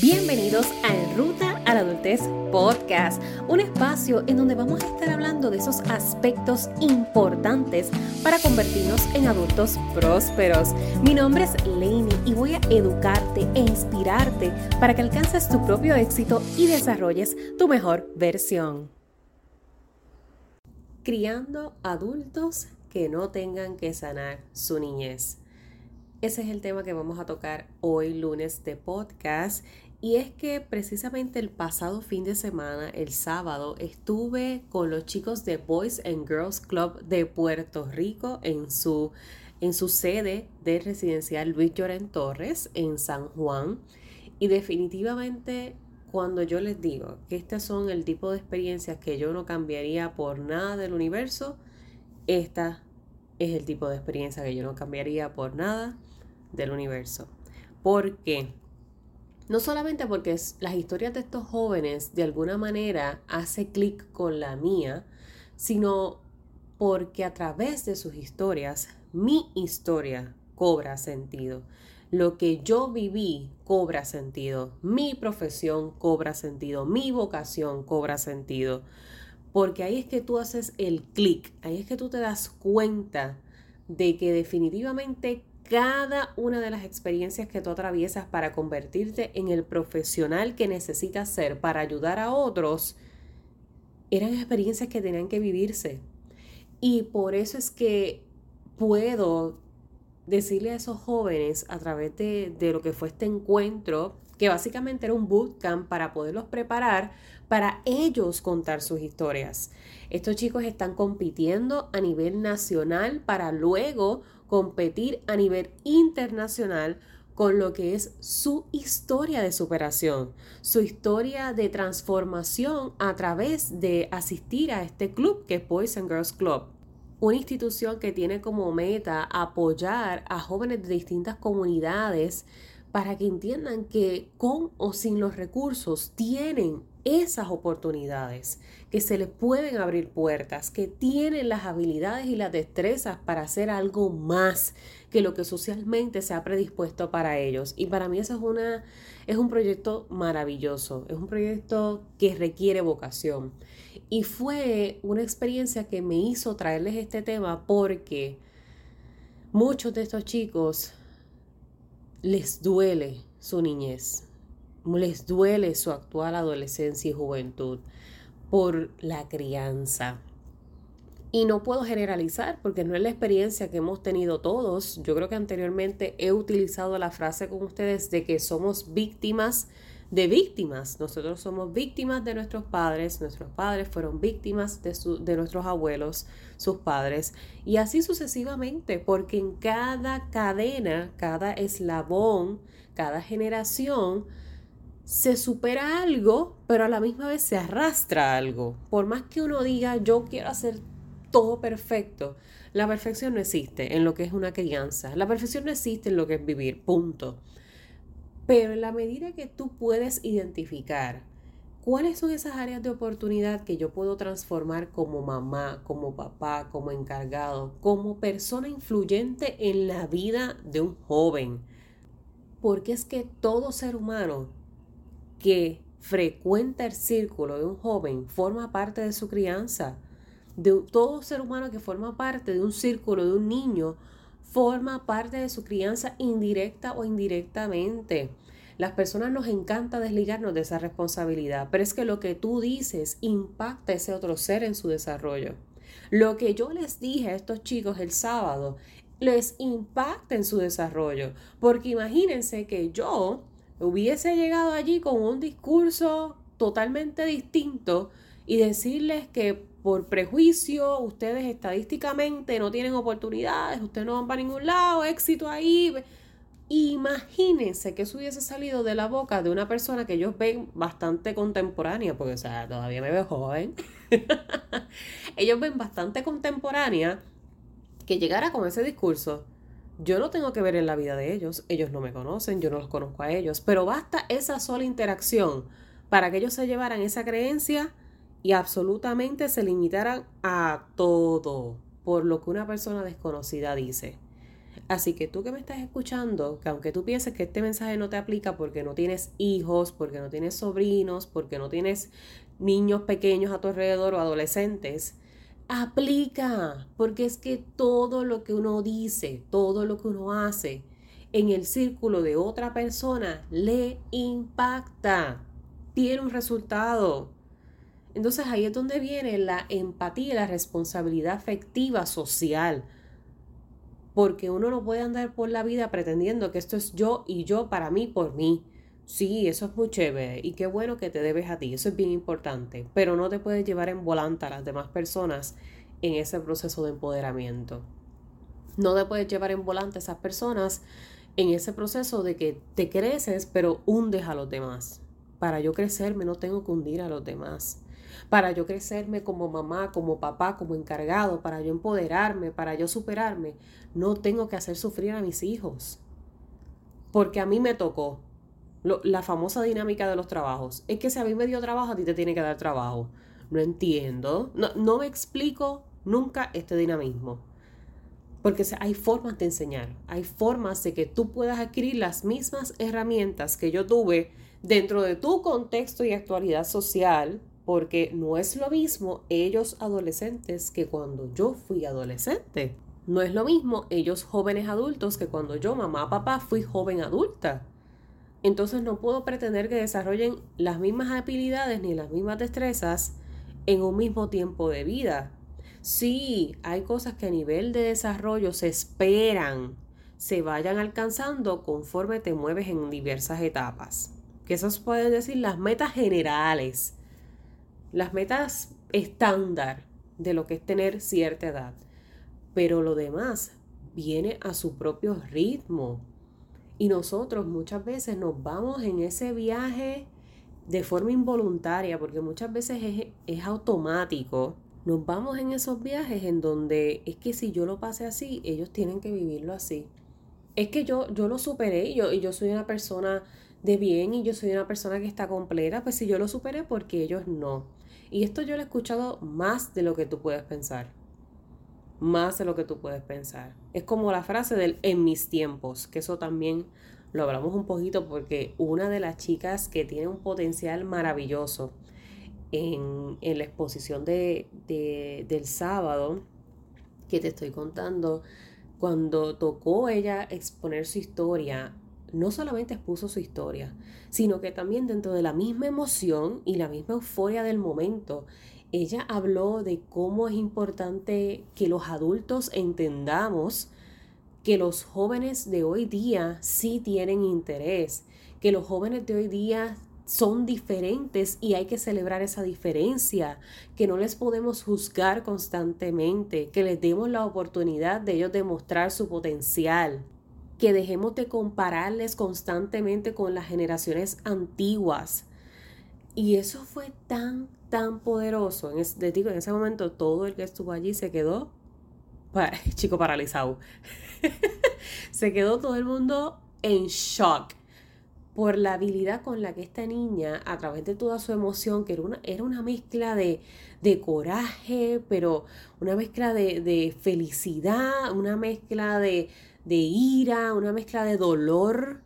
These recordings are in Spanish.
Bienvenidos a En Ruta a la Adultez Podcast, un espacio en donde vamos a estar hablando de esos aspectos importantes para convertirnos en adultos prósperos. Mi nombre es Lainey y voy a educarte e inspirarte para que alcances tu propio éxito y desarrolles tu mejor versión. Criando adultos que no tengan que sanar su niñez. Ese es el tema que vamos a tocar hoy lunes de podcast. Y es que precisamente el pasado fin de semana, el sábado, estuve con los chicos de Boys and Girls Club de Puerto Rico en su, en su sede de residencial Luis Lloren Torres en San Juan. Y definitivamente cuando yo les digo que estas son el tipo de experiencias que yo no cambiaría por nada del universo, esta es el tipo de experiencia que yo no cambiaría por nada del universo. ¿Por qué? No solamente porque las historias de estos jóvenes de alguna manera hace clic con la mía, sino porque a través de sus historias, mi historia cobra sentido. Lo que yo viví cobra sentido. Mi profesión cobra sentido. Mi vocación cobra sentido. Porque ahí es que tú haces el clic. Ahí es que tú te das cuenta de que definitivamente cada una de las experiencias que tú atraviesas para convertirte en el profesional que necesitas ser para ayudar a otros, eran experiencias que tenían que vivirse. Y por eso es que puedo decirle a esos jóvenes a través de, de, lo que fue este encuentro, que básicamente era un bootcamp para poderlos preparar para ellos contar sus historias. Estos chicos están compitiendo a nivel nacional para luego competir a nivel internacional con lo que es su historia de superación, su historia de transformación a través de asistir a este club que es Boys and Girls Club. Una institución que tiene como meta apoyar a jóvenes de distintas comunidades para que entiendan que con o sin los recursos tienen esas oportunidades, que se les pueden abrir puertas, que tienen las habilidades y las destrezas para hacer algo más que lo que socialmente se ha predispuesto para ellos. Y para mí eso es, una, es un proyecto maravilloso, es un proyecto que requiere vocación. Y fue una experiencia que me hizo traerles este tema porque muchos de estos chicos les duele su niñez les duele su actual adolescencia y juventud por la crianza. Y no puedo generalizar porque no es la experiencia que hemos tenido todos. Yo creo que anteriormente he utilizado la frase con ustedes de que somos víctimas de víctimas. Nosotros somos víctimas de nuestros padres, nuestros padres fueron víctimas de, de nuestros abuelos, sus padres, y así sucesivamente, porque en cada cadena, cada eslabón, cada generación, se supera algo, pero a la misma vez se arrastra algo. Por más que uno diga, yo quiero hacer todo perfecto, la perfección no existe en lo que es una crianza. La perfección no existe en lo que es vivir, punto. Pero en la medida que tú puedes identificar cuáles son esas áreas de oportunidad que yo puedo transformar como mamá, como papá, como encargado, como persona influyente en la vida de un joven. Porque es que todo ser humano que frecuenta el círculo de un joven forma parte de su crianza. De todo ser humano que forma parte de un círculo de un niño forma parte de su crianza indirecta o indirectamente. Las personas nos encanta desligarnos de esa responsabilidad, pero es que lo que tú dices impacta a ese otro ser en su desarrollo. Lo que yo les dije a estos chicos el sábado les impacta en su desarrollo, porque imagínense que yo hubiese llegado allí con un discurso totalmente distinto y decirles que por prejuicio ustedes estadísticamente no tienen oportunidades, ustedes no van para ningún lado, éxito ahí. Imagínense que eso hubiese salido de la boca de una persona que ellos ven bastante contemporánea, porque o sea, todavía me veo joven. ellos ven bastante contemporánea que llegara con ese discurso yo no tengo que ver en la vida de ellos, ellos no me conocen, yo no los conozco a ellos, pero basta esa sola interacción para que ellos se llevaran esa creencia y absolutamente se limitaran a todo por lo que una persona desconocida dice. Así que tú que me estás escuchando, que aunque tú pienses que este mensaje no te aplica porque no tienes hijos, porque no tienes sobrinos, porque no tienes niños pequeños a tu alrededor o adolescentes, aplica, porque es que todo lo que uno dice, todo lo que uno hace en el círculo de otra persona le impacta, tiene un resultado. Entonces ahí es donde viene la empatía y la responsabilidad afectiva social. Porque uno no puede andar por la vida pretendiendo que esto es yo y yo para mí por mí. Sí, eso es muy chévere y qué bueno que te debes a ti, eso es bien importante, pero no te puedes llevar en volanta a las demás personas en ese proceso de empoderamiento. No te puedes llevar en volante a esas personas en ese proceso de que te creces pero hundes a los demás. Para yo crecerme no tengo que hundir a los demás. Para yo crecerme como mamá, como papá, como encargado, para yo empoderarme, para yo superarme, no tengo que hacer sufrir a mis hijos. Porque a mí me tocó, la famosa dinámica de los trabajos. Es que si a mí me dio trabajo, a ti te tiene que dar trabajo. No entiendo. No, no me explico nunca este dinamismo. Porque hay formas de enseñar. Hay formas de que tú puedas adquirir las mismas herramientas que yo tuve dentro de tu contexto y actualidad social. Porque no es lo mismo ellos adolescentes que cuando yo fui adolescente. No es lo mismo ellos jóvenes adultos que cuando yo, mamá, papá, fui joven adulta. Entonces no puedo pretender que desarrollen las mismas habilidades ni las mismas destrezas en un mismo tiempo de vida. Sí, hay cosas que a nivel de desarrollo se esperan se vayan alcanzando conforme te mueves en diversas etapas. Que esas pueden decir las metas generales, las metas estándar de lo que es tener cierta edad. Pero lo demás viene a su propio ritmo. Y nosotros muchas veces nos vamos en ese viaje de forma involuntaria, porque muchas veces es, automático. Nos vamos en esos viajes en donde es que si yo lo pasé así, ellos tienen que vivirlo así. Es que yo, yo lo superé y yo, y yo soy una persona de bien y yo soy una persona que está completa, pues si yo lo superé, porque ellos no? Y esto yo lo he escuchado más de lo que tú puedes pensar más de lo que tú puedes pensar. Es como la frase del en mis tiempos, que eso también lo hablamos un poquito porque una de las chicas que tiene un potencial maravilloso en, la exposición de, del sábado que te estoy contando, cuando tocó ella exponer su historia, no solamente expuso su historia, sino que también dentro de la misma emoción y la misma euforia del momento, ella habló de cómo es importante que los adultos entendamos que los jóvenes de hoy día sí tienen interés, que los jóvenes de hoy día son diferentes y hay que celebrar esa diferencia, que no les podemos juzgar constantemente, que les demos la oportunidad de ellos demostrar su potencial, que dejemos de compararles constantemente con las generaciones antiguas. Y eso fue tan tan poderoso. En digo, en ese momento todo el que estuvo allí se quedó, chico paralizado. se quedó todo el mundo en shock por la habilidad con la que esta niña, a través de toda su emoción, que era una, era una mezcla de, de coraje, pero una mezcla de, de felicidad, una mezcla de, de ira, una mezcla de dolor,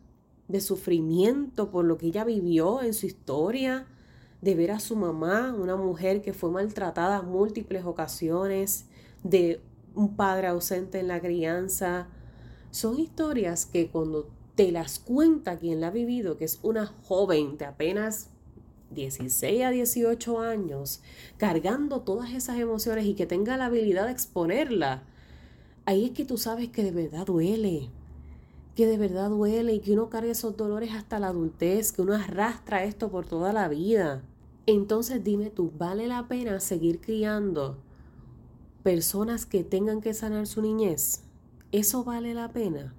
de sufrimiento por lo que ella vivió en su historia de ver a su mamá, una mujer que fue maltratada múltiples ocasiones, de un padre ausente en la crianza. Son historias que cuando te las cuenta quien la ha vivido, que es una joven de apenas 16 a 18 años, cargando todas esas emociones y que tenga la habilidad de exponerla, ahí es que tú sabes que de verdad duele, que de verdad duele y que uno carga esos dolores hasta la adultez, que uno arrastra esto por toda la vida. Entonces dime tú, ¿vale la pena seguir criando personas que tengan que sanar su niñez? ¿Eso vale la pena?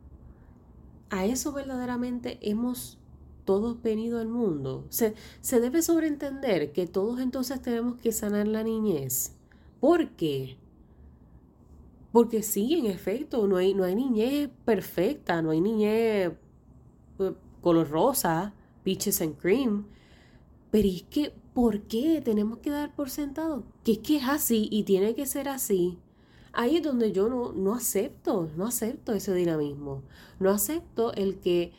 ¿A eso verdaderamente hemos todos venido al mundo? Se, se debe sobreentender que todos entonces tenemos que sanar la niñez. ¿Por qué? Porque sí, en efecto, no hay, no hay niñez perfecta, no hay niñez eh, color rosa, peaches and cream. Pero es que, ¿por qué tenemos que dar por sentado? Que es que es así y tiene que ser así. Ahí es donde yo no, no acepto, no acepto ese dinamismo. No acepto el que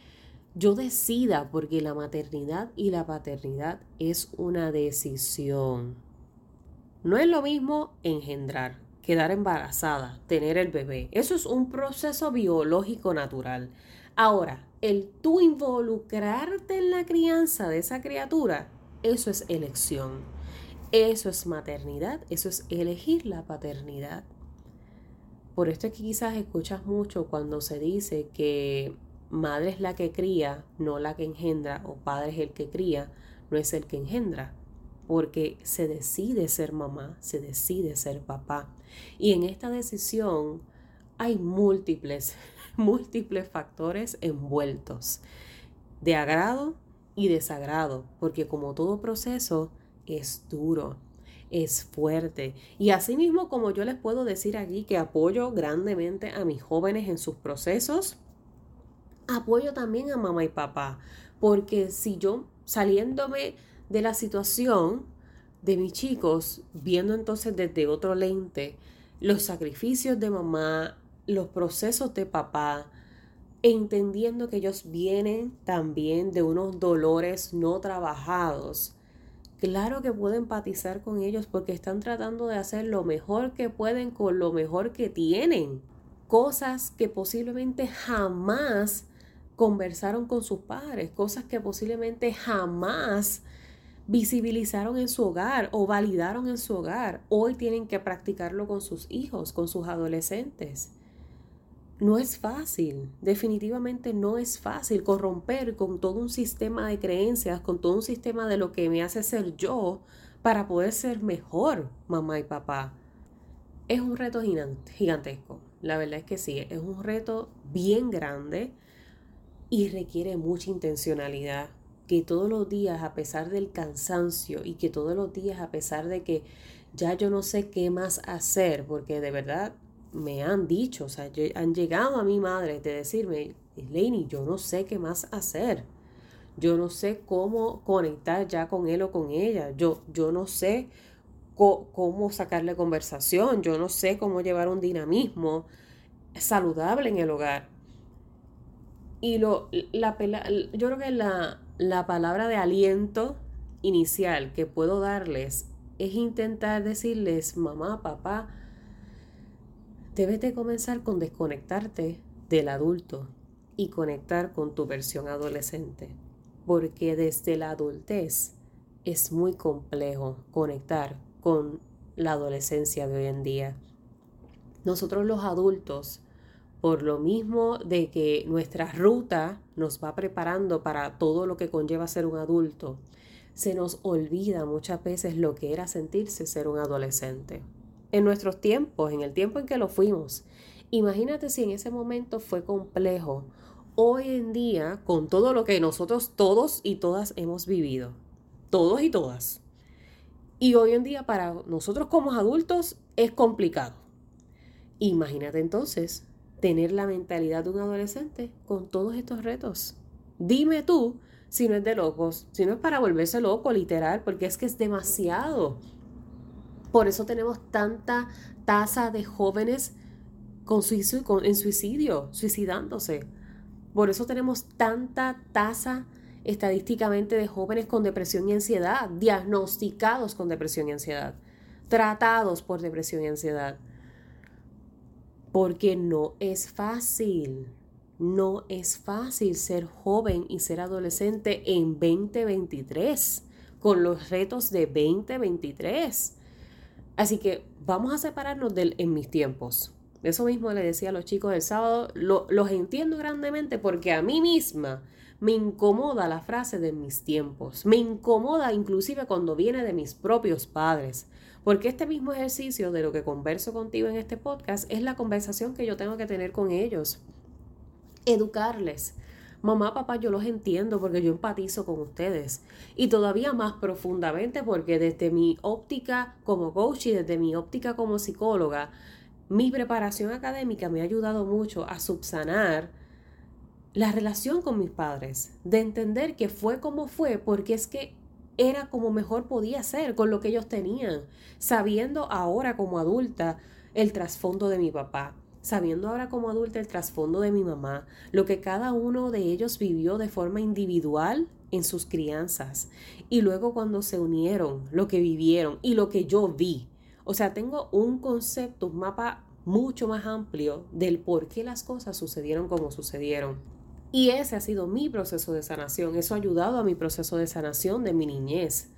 yo decida, porque la maternidad y la paternidad es una decisión. No es lo mismo engendrar, quedar embarazada, tener el bebé. Eso es un proceso biológico natural. Ahora, el tú involucrarte en la crianza de esa criatura, eso es elección. Eso es maternidad, eso es elegir la paternidad. Por esto es que quizás escuchas mucho cuando se dice que madre es la que cría, no la que engendra, o padre es el que cría, no es el que engendra, porque se decide ser mamá, se decide ser papá. Y en esta decisión hay múltiples, múltiples factores envueltos, de agrado y desagrado, porque como todo proceso es duro, es fuerte. Y asimismo, como yo les puedo decir aquí que apoyo grandemente a mis jóvenes en sus procesos, apoyo también a mamá y papá, porque si yo saliéndome de la situación de mis chicos, viendo entonces desde otro lente los sacrificios de mamá, los procesos de papá, entendiendo que ellos vienen también de unos dolores no trabajados, claro que puedo empatizar con ellos porque están tratando de hacer lo mejor que pueden con lo mejor que tienen. Cosas que posiblemente jamás conversaron con sus padres, cosas que posiblemente jamás visibilizaron en su hogar o validaron en su hogar. Hoy tienen que practicarlo con sus hijos, con sus adolescentes. No es fácil, definitivamente no es fácil corromper con todo un sistema de creencias, con todo un sistema de lo que me hace ser yo para poder ser mejor mamá y papá. Es un reto gigantesco, la verdad es que sí, es un reto bien grande y requiere mucha intencionalidad. Que todos los días, a pesar del cansancio y que todos los días, a pesar de que ya yo no sé qué más hacer, porque de verdad me han dicho, o sea, han llegado a mi madre de decirme, Laney, yo no sé qué más hacer. Yo no sé cómo conectar ya con él o con ella. Yo, yo no sé cómo sacarle conversación. Yo no sé cómo llevar un dinamismo saludable en el hogar. Y lo, la, yo creo que la, la palabra de aliento inicial que puedo darles es intentar decirles, mamá, papá, debes de comenzar con desconectarte del adulto y conectar con tu versión adolescente. Porque desde la adultez es muy complejo conectar con la adolescencia de hoy en día. Nosotros los adultos por lo mismo de que nuestra ruta nos va preparando para todo lo que conlleva ser un adulto, se nos olvida muchas veces lo que era sentirse ser un adolescente. En nuestros tiempos, en el tiempo en que lo fuimos, imagínate si en ese momento fue complejo. Hoy en día, con todo lo que nosotros todos y todas hemos vivido, todos y todas, y hoy en día para nosotros como adultos es complicado. Imagínate entonces tener la mentalidad de un adolescente con todos estos retos. Dime tú si no es de locos, si no es para volverse loco, literal, porque es que es demasiado. Por eso tenemos tanta tasa de jóvenes con suicidio, en suicidio, suicidándose. Por eso tenemos tanta tasa estadísticamente de jóvenes con depresión y ansiedad, diagnosticados con depresión y ansiedad, tratados por depresión y ansiedad porque no es fácil. No es fácil ser joven y ser adolescente en 2023, con los retos de 2023. Así que vamos a separarnos del en mis tiempos. Eso mismo le decía a los chicos el sábado, los entiendo grandemente porque a mí misma me incomoda la frase de mis tiempos. Me incomoda inclusive cuando viene de mis propios padres. Porque este mismo ejercicio de lo que converso contigo en este podcast es la conversación que yo tengo que tener con ellos. Educarles. Mamá, papá, yo los entiendo porque yo empatizo con ustedes. Y todavía más profundamente porque desde mi óptica como coach y desde mi óptica como psicóloga, mi preparación académica me ha ayudado mucho a subsanar la relación con mis padres, de entender que fue como fue, porque es que era como mejor podía ser con lo que ellos tenían, sabiendo ahora como adulta el trasfondo de mi papá, sabiendo ahora como adulta el trasfondo de mi mamá, lo que cada uno de ellos vivió de forma individual en sus crianzas y luego cuando se unieron, lo que vivieron y lo que yo vi. O sea, tengo un concepto, un mapa mucho más amplio del por qué las cosas sucedieron como sucedieron. Y ese ha sido mi proceso de sanación. Eso ha ayudado a mi proceso de sanación de mi niñez.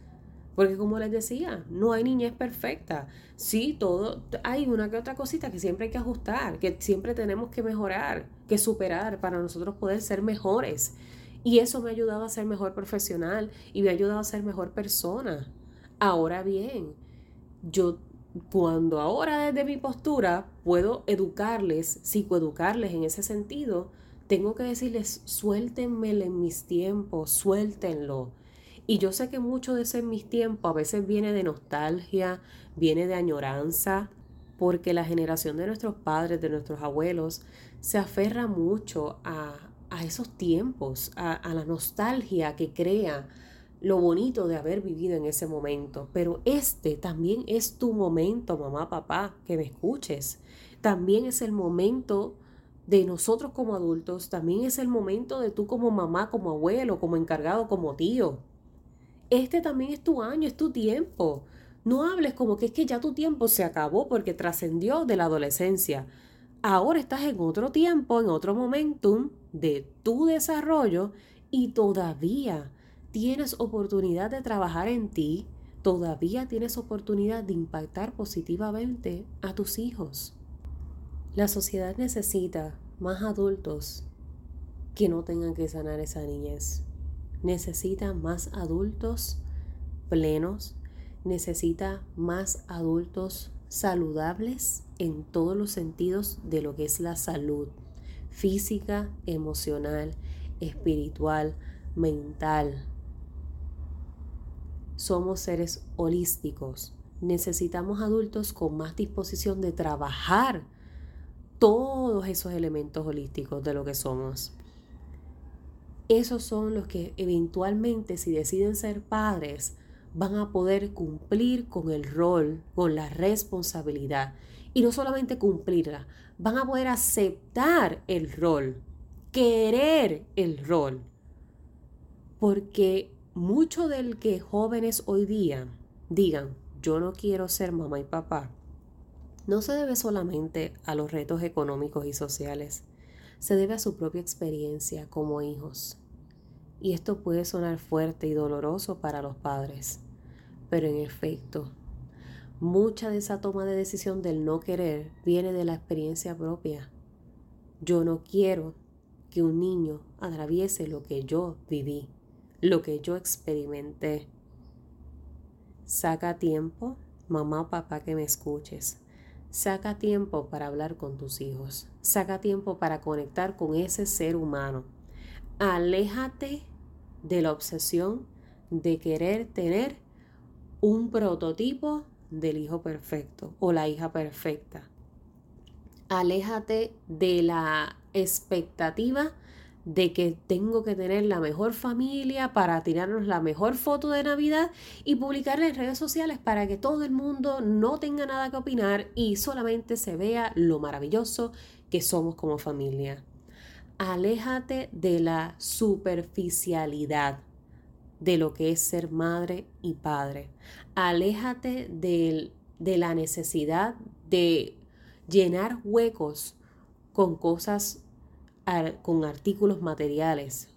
Porque como les decía, no hay niñez perfecta. Sí, todo, hay una que otra cosita que siempre hay que ajustar, que siempre tenemos que mejorar, que superar para nosotros poder ser mejores. Y eso me ha ayudado a ser mejor profesional y me ha ayudado a ser mejor persona. Ahora bien, yo cuando ahora desde mi postura puedo educarles, psicoeducarles en ese sentido, tengo que decirles, suéltenmelo en mis tiempos, suéltenlo. Y yo sé que mucho de ese en mis tiempos a veces viene de nostalgia, viene de añoranza, porque la generación de nuestros padres, de nuestros abuelos, se aferra mucho a, esos tiempos, a, a la nostalgia que crea lo bonito de haber vivido en ese momento. Pero este también es tu momento, mamá, papá, que me escuches. También es el momento de nosotros como adultos, también es el momento de tú como mamá, como abuelo, como encargado, como tío este también es tu año, es tu tiempo. No hables como que es que ya tu tiempo se acabó porque trascendió de la adolescencia. Ahora estás en otro tiempo, en otro momentum de tu desarrollo y todavía tienes oportunidad de trabajar en ti, todavía tienes oportunidad de impactar positivamente a tus hijos. La sociedad necesita más adultos que no tengan que sanar esa niñez necesita más adultos plenos, necesita más adultos saludables en todos los sentidos de lo que es la salud física, emocional, espiritual, mental. Somos seres holísticos. Necesitamos adultos con más disposición de trabajar todos esos elementos holísticos de lo que somos esos son los que eventualmente, si deciden ser padres, van a poder cumplir con el rol, con la responsabilidad. Y no solamente cumplirla, van a poder aceptar el rol, querer el rol. Porque mucho del que jóvenes hoy día digan, yo no quiero ser mamá y papá, no se debe solamente a los retos económicos y sociales, se debe a su propia experiencia como hijos. Y esto puede sonar fuerte y doloroso para los padres, pero en efecto, mucha de esa toma de decisión del no querer viene de la experiencia propia. Yo no quiero que un niño atraviese lo que yo viví, lo que yo experimenté. Saca tiempo, mamá o papá, que me escuches. Saca tiempo para hablar con tus hijos. Saca tiempo para conectar con ese ser humano. Aléjate de la obsesión de querer tener un prototipo del hijo perfecto o la hija perfecta. Aléjate de la expectativa de que tengo que tener la mejor familia para tirarnos la mejor foto de Navidad y publicarla en redes sociales para que todo el mundo no tenga nada que opinar y solamente se vea lo maravilloso que somos como familia. Aléjate de la superficialidad de lo que es ser madre y padre. Aléjate de, de la necesidad de llenar huecos con cosas con artículos materiales,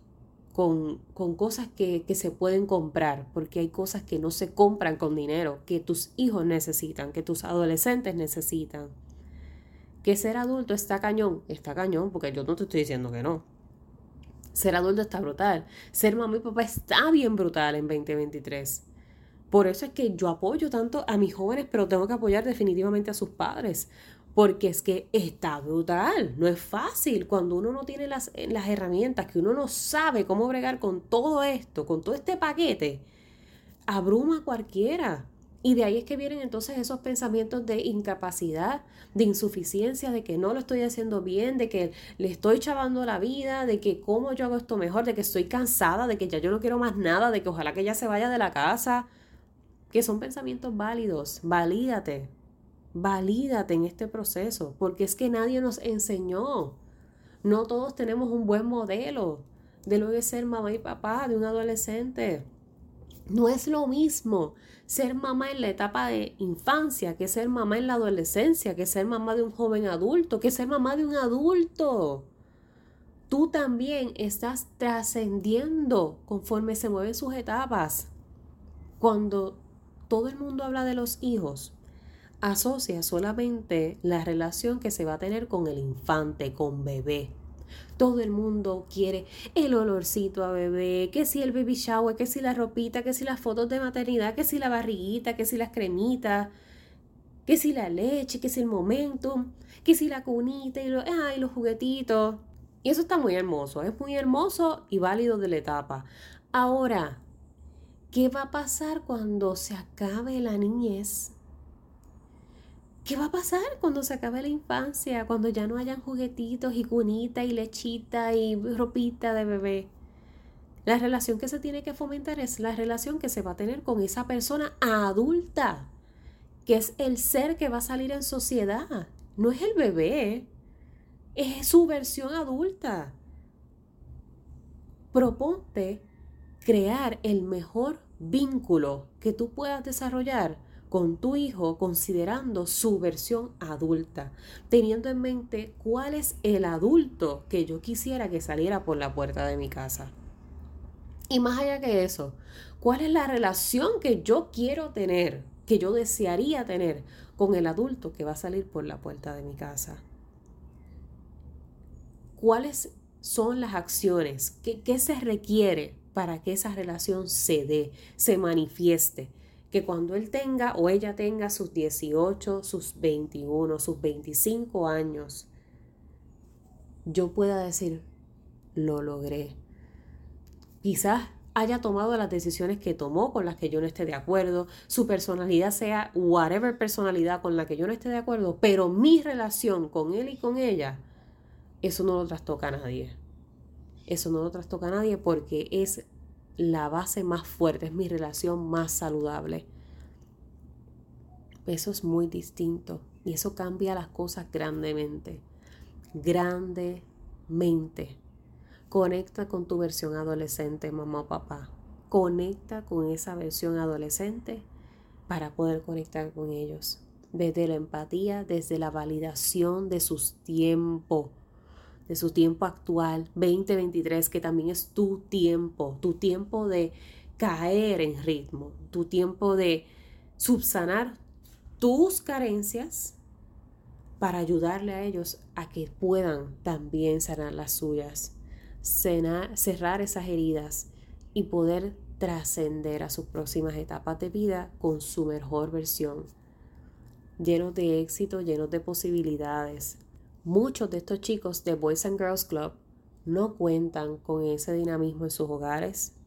con, con cosas que, que, se pueden comprar, porque hay cosas que no se compran con dinero, que tus hijos necesitan, que tus adolescentes necesitan. Que ser adulto está cañón, está cañón, porque yo no te estoy diciendo que no. Ser adulto está brutal. Ser mamá y papá está bien brutal en 2023. Por eso es que yo apoyo tanto a mis jóvenes, pero tengo que apoyar definitivamente a sus padres porque es que está brutal, no es fácil cuando uno no tiene las, las, herramientas, que uno no sabe cómo bregar con todo esto, con todo este paquete, abruma a cualquiera. Y de ahí es que vienen entonces esos pensamientos de incapacidad, de insuficiencia, de que no lo estoy haciendo bien, de que le estoy chavando la vida, de que cómo yo hago esto mejor, de que estoy cansada, de que ya yo no quiero más nada, de que ojalá que ella se vaya de la casa, que son pensamientos válidos, valídate, valídate en este proceso, porque es que nadie nos enseñó. No todos tenemos un buen modelo de lo que es ser mamá y papá de un adolescente. No es lo mismo ser mamá en la etapa de infancia que ser mamá en la adolescencia, que ser mamá de un joven adulto, que ser mamá de un adulto. Tú también estás trascendiendo conforme se mueven sus etapas. Cuando todo el mundo habla de los hijos, asocia solamente la relación que se va a tener con el infante, con bebé. Todo el mundo quiere el olorcito a bebé, que si el baby shower, que si la ropita, que si las fotos de maternidad, que si la barriguita, que si las cremitas, que si la leche, que si el momentum, que si la cunita y, y los juguetitos. Y eso está muy hermoso, es muy hermoso y válido de la etapa. Ahora, ¿qué va a pasar cuando se acabe la niñez? ¿Qué va a pasar cuando se acabe la infancia? Cuando ya no hayan juguetitos y cunita y lechita y ropita de bebé. La relación que se tiene que fomentar es la relación que se va a tener con esa persona adulta, que es el ser que va a salir en sociedad. No es el bebé, es su versión adulta. Proponte crear el mejor vínculo que tú puedas desarrollar con tu hijo considerando su versión adulta, teniendo en mente cuál es el adulto que yo quisiera que saliera por la puerta de mi casa. Y más allá que eso, cuál es la relación que yo quiero tener, que yo desearía tener con el adulto que va a salir por la puerta de mi casa. ¿Cuáles son las acciones? ¿Qué, qué se requiere para que esa relación se dé, se manifieste? Que cuando él tenga o ella tenga sus 18, sus 21, sus 25 años, yo pueda decir, lo logré. Quizás haya tomado las decisiones que tomó con las que yo no esté de acuerdo, su personalidad sea whatever personalidad con la que yo no esté de acuerdo, pero mi relación con él y con ella, eso no lo trastoca a nadie. Eso no lo trastoca a nadie porque es la base más fuerte, es mi relación más saludable. Eso es muy distinto y eso cambia las cosas grandemente. Grandemente. Conecta con tu versión adolescente, mamá o papá. Conecta con esa versión adolescente para poder conectar con ellos. Desde la empatía, desde la validación de sus tiempos de su tiempo actual, 2023, que también es tu tiempo, tu tiempo de caer en ritmo, tu tiempo de subsanar tus carencias para ayudarle a ellos a que puedan también sanar las suyas, cerrar esas heridas y poder trascender a sus próximas etapas de vida con su mejor versión, llenos de éxito, llenos de posibilidades, Muchos de estos chicos de Boys and Girls Club no cuentan con ese dinamismo en sus hogares,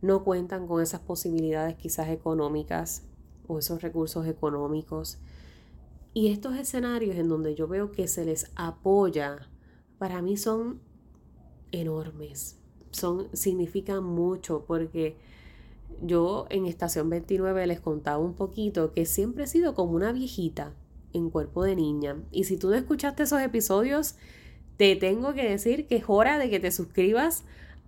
no cuentan con esas posibilidades quizás económicas o esos recursos económicos. Y estos escenarios en donde yo veo que se les apoya, para mí son enormes, son, significan mucho porque yo en estación 29 les contaba un poquito que siempre he sido como una viejita en cuerpo de niña. Y si tú no escuchaste esos episodios, te tengo que decir que es hora de que te suscribas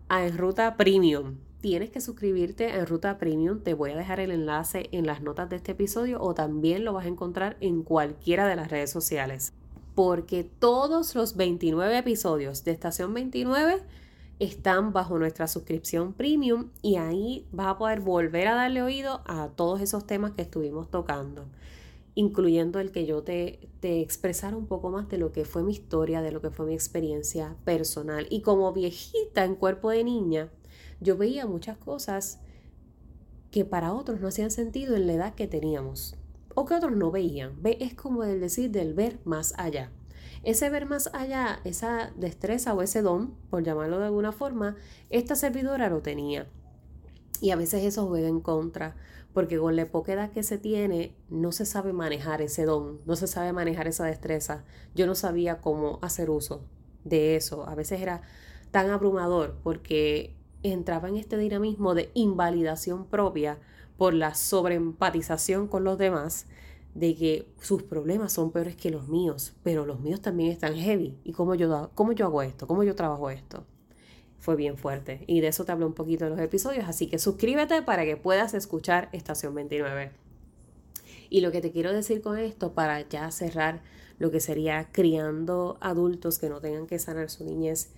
a En Ruta Premium. Tienes que suscribirte a En Ruta Premium. Te voy a dejar el enlace en las notas de este episodio o también lo vas a encontrar en cualquiera de las redes sociales. Porque todos los 29 episodios de Estación 29 están bajo nuestra suscripción premium y ahí vas a poder volver a darle oído a todos esos temas que estuvimos tocando incluyendo el que yo te, te expresara un poco más de lo que fue mi historia, de lo que fue mi experiencia personal. Y como viejita en cuerpo de niña, yo veía muchas cosas que para otros no hacían sentido en la edad que teníamos o que otros no veían. Ve, es como el decir del ver más allá. Ese ver más allá, esa destreza o ese don, por llamarlo de alguna forma, esta servidora lo tenía. Y a veces eso juega en contra, porque con la poca edad que se tiene no se sabe manejar ese don, no se sabe manejar esa destreza. Yo no sabía cómo hacer uso de eso. A veces era tan abrumador porque entraba en este dinamismo de invalidación propia por la sobreempatización con los demás, de que sus problemas son peores que los míos, pero los míos también están heavy. ¿Y cómo yo, cómo yo hago esto? ¿Cómo yo trabajo esto? Fue bien fuerte. Y de eso te hablo un poquito en los episodios, así que suscríbete para que puedas escuchar Estación 29. Y lo que te quiero decir con esto, para ya cerrar lo que sería criando adultos que no tengan que sanar su niñez,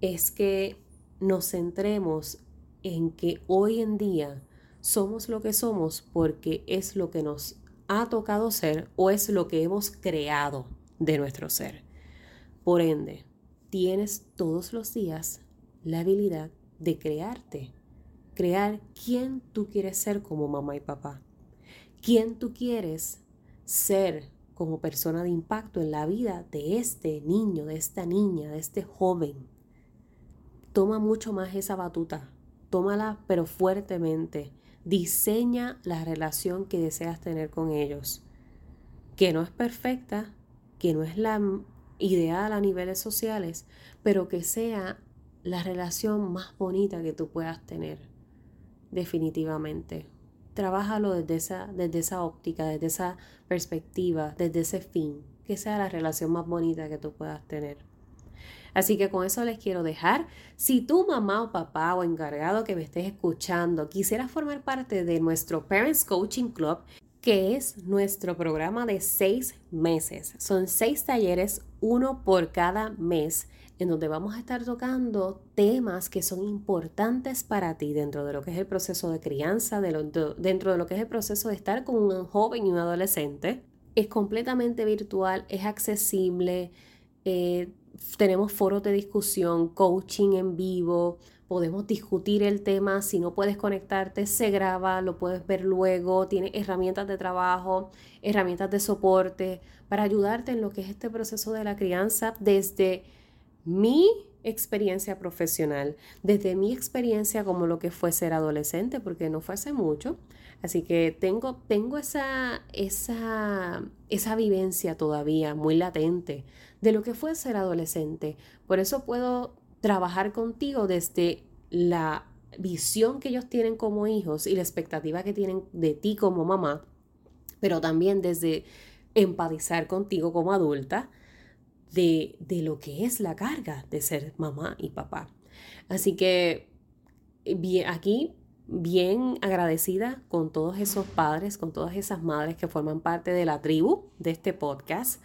es que nos centremos en que hoy en día somos lo que somos porque es lo que nos ha tocado ser o es lo que hemos creado de nuestro ser. Por ende, tienes todos los días la habilidad de crearte, crear quién tú quieres ser como mamá y papá, quién tú quieres ser como persona de impacto en la vida de este niño, de esta niña, de este joven. Toma mucho más esa batuta, tómala pero fuertemente Diseña la relación que deseas tener con ellos, que no es perfecta, que no es la ideal a niveles sociales, pero que sea la relación más bonita que tú puedas tener, definitivamente. Trabájalo desde esa, desde esa óptica, desde esa perspectiva, desde ese fin, que sea la relación más bonita que tú puedas tener. Así que con eso les quiero dejar. Si tu mamá o papá o encargado que me estés escuchando quisiera formar parte de nuestro Parents Coaching Club, que es nuestro programa de seis meses. Son seis talleres, uno por cada mes, en donde vamos a estar tocando temas que son importantes para ti dentro de lo que es el proceso de crianza, dentro de lo que es el proceso de estar con un joven y un adolescente. Es completamente virtual, es accesible. Eh, tenemos foros de discusión, coaching en vivo, podemos discutir el tema, si no puedes conectarte, se graba, lo puedes ver luego, tiene herramientas de trabajo, herramientas de soporte para ayudarte en lo que es este proceso de la crianza desde mi experiencia profesional, desde mi experiencia como lo que fue ser adolescente, porque no fue hace mucho. Así que tengo, tengo esa, esa, esa vivencia todavía muy latente de lo que fue ser adolescente. Por eso puedo trabajar contigo desde la visión que ellos tienen como hijos y la expectativa que tienen de ti como mamá, pero también desde empatizar contigo como adulta de, de lo que es la carga de ser mamá y papá. Así que bien, aquí bien agradecida con todos esos padres, con todas esas madres que forman parte de la tribu de este podcast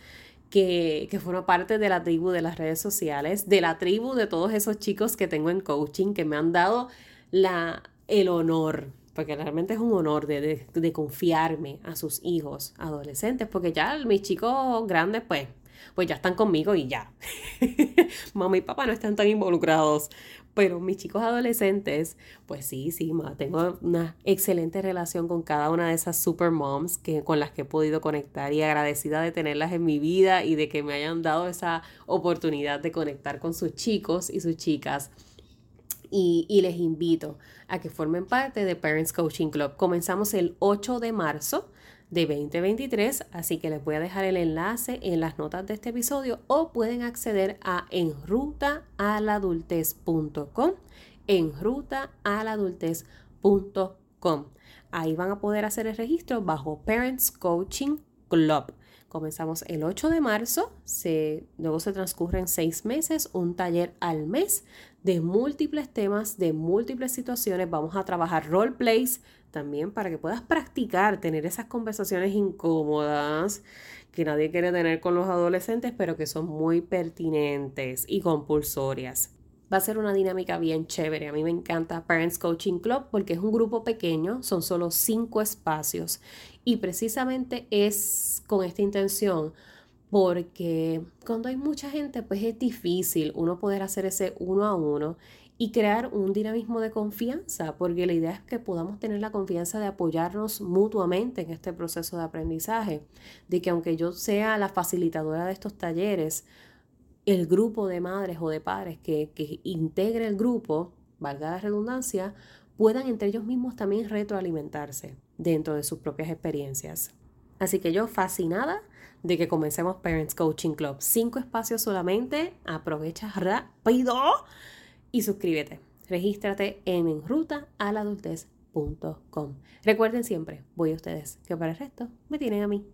que, que forma parte de la tribu de las redes sociales, de la tribu de todos esos chicos que tengo en coaching, que me han dado la, el honor, porque realmente es un honor de, de, confiarme a sus hijos adolescentes, porque ya mis chicos grandes, pues, pues ya están conmigo y ya. Mamá y papá no están tan involucrados, pero mis chicos adolescentes, pues sí, sí, tengo una excelente relación con cada una de esas super moms que, con las que he podido conectar y agradecida de tenerlas en mi vida y de que me hayan dado esa oportunidad de conectar con sus chicos y sus chicas. Y, y les invito a que formen parte de Parents Coaching Club. Comenzamos el 8 de marzo de 2023, así que les voy a dejar el enlace en las notas de este episodio o pueden acceder a enrutaaladultez.com, enrutaaladultez.com. Ahí van a poder hacer el registro bajo Parents Coaching Club. Comenzamos el 8 de marzo, se, luego se transcurren seis meses, un taller al mes de múltiples temas, de múltiples situaciones. Vamos a trabajar role plays también para que puedas practicar, tener esas conversaciones incómodas que nadie quiere tener con los adolescentes, pero que son muy pertinentes y compulsorias. Va a ser una dinámica bien chévere. A mí me encanta Parents Coaching Club porque es un grupo pequeño, son solo cinco espacios y precisamente es con esta intención porque cuando hay mucha gente pues es difícil uno poder hacer ese uno a uno y crear un dinamismo de confianza, porque la idea es que podamos tener la confianza de apoyarnos mutuamente en este proceso de aprendizaje, de que aunque yo sea la facilitadora de estos talleres, el grupo de madres o de padres que, integre el grupo, valga la redundancia, puedan entre ellos mismos también retroalimentarse dentro de sus propias experiencias. Así que yo fascinada de que comencemos Parents Coaching Club. Cinco espacios solamente. Aprovecha rápido y suscríbete. Regístrate en enrutaaladultez.com. Recuerden siempre, voy a ustedes, que para el resto me tienen a mí.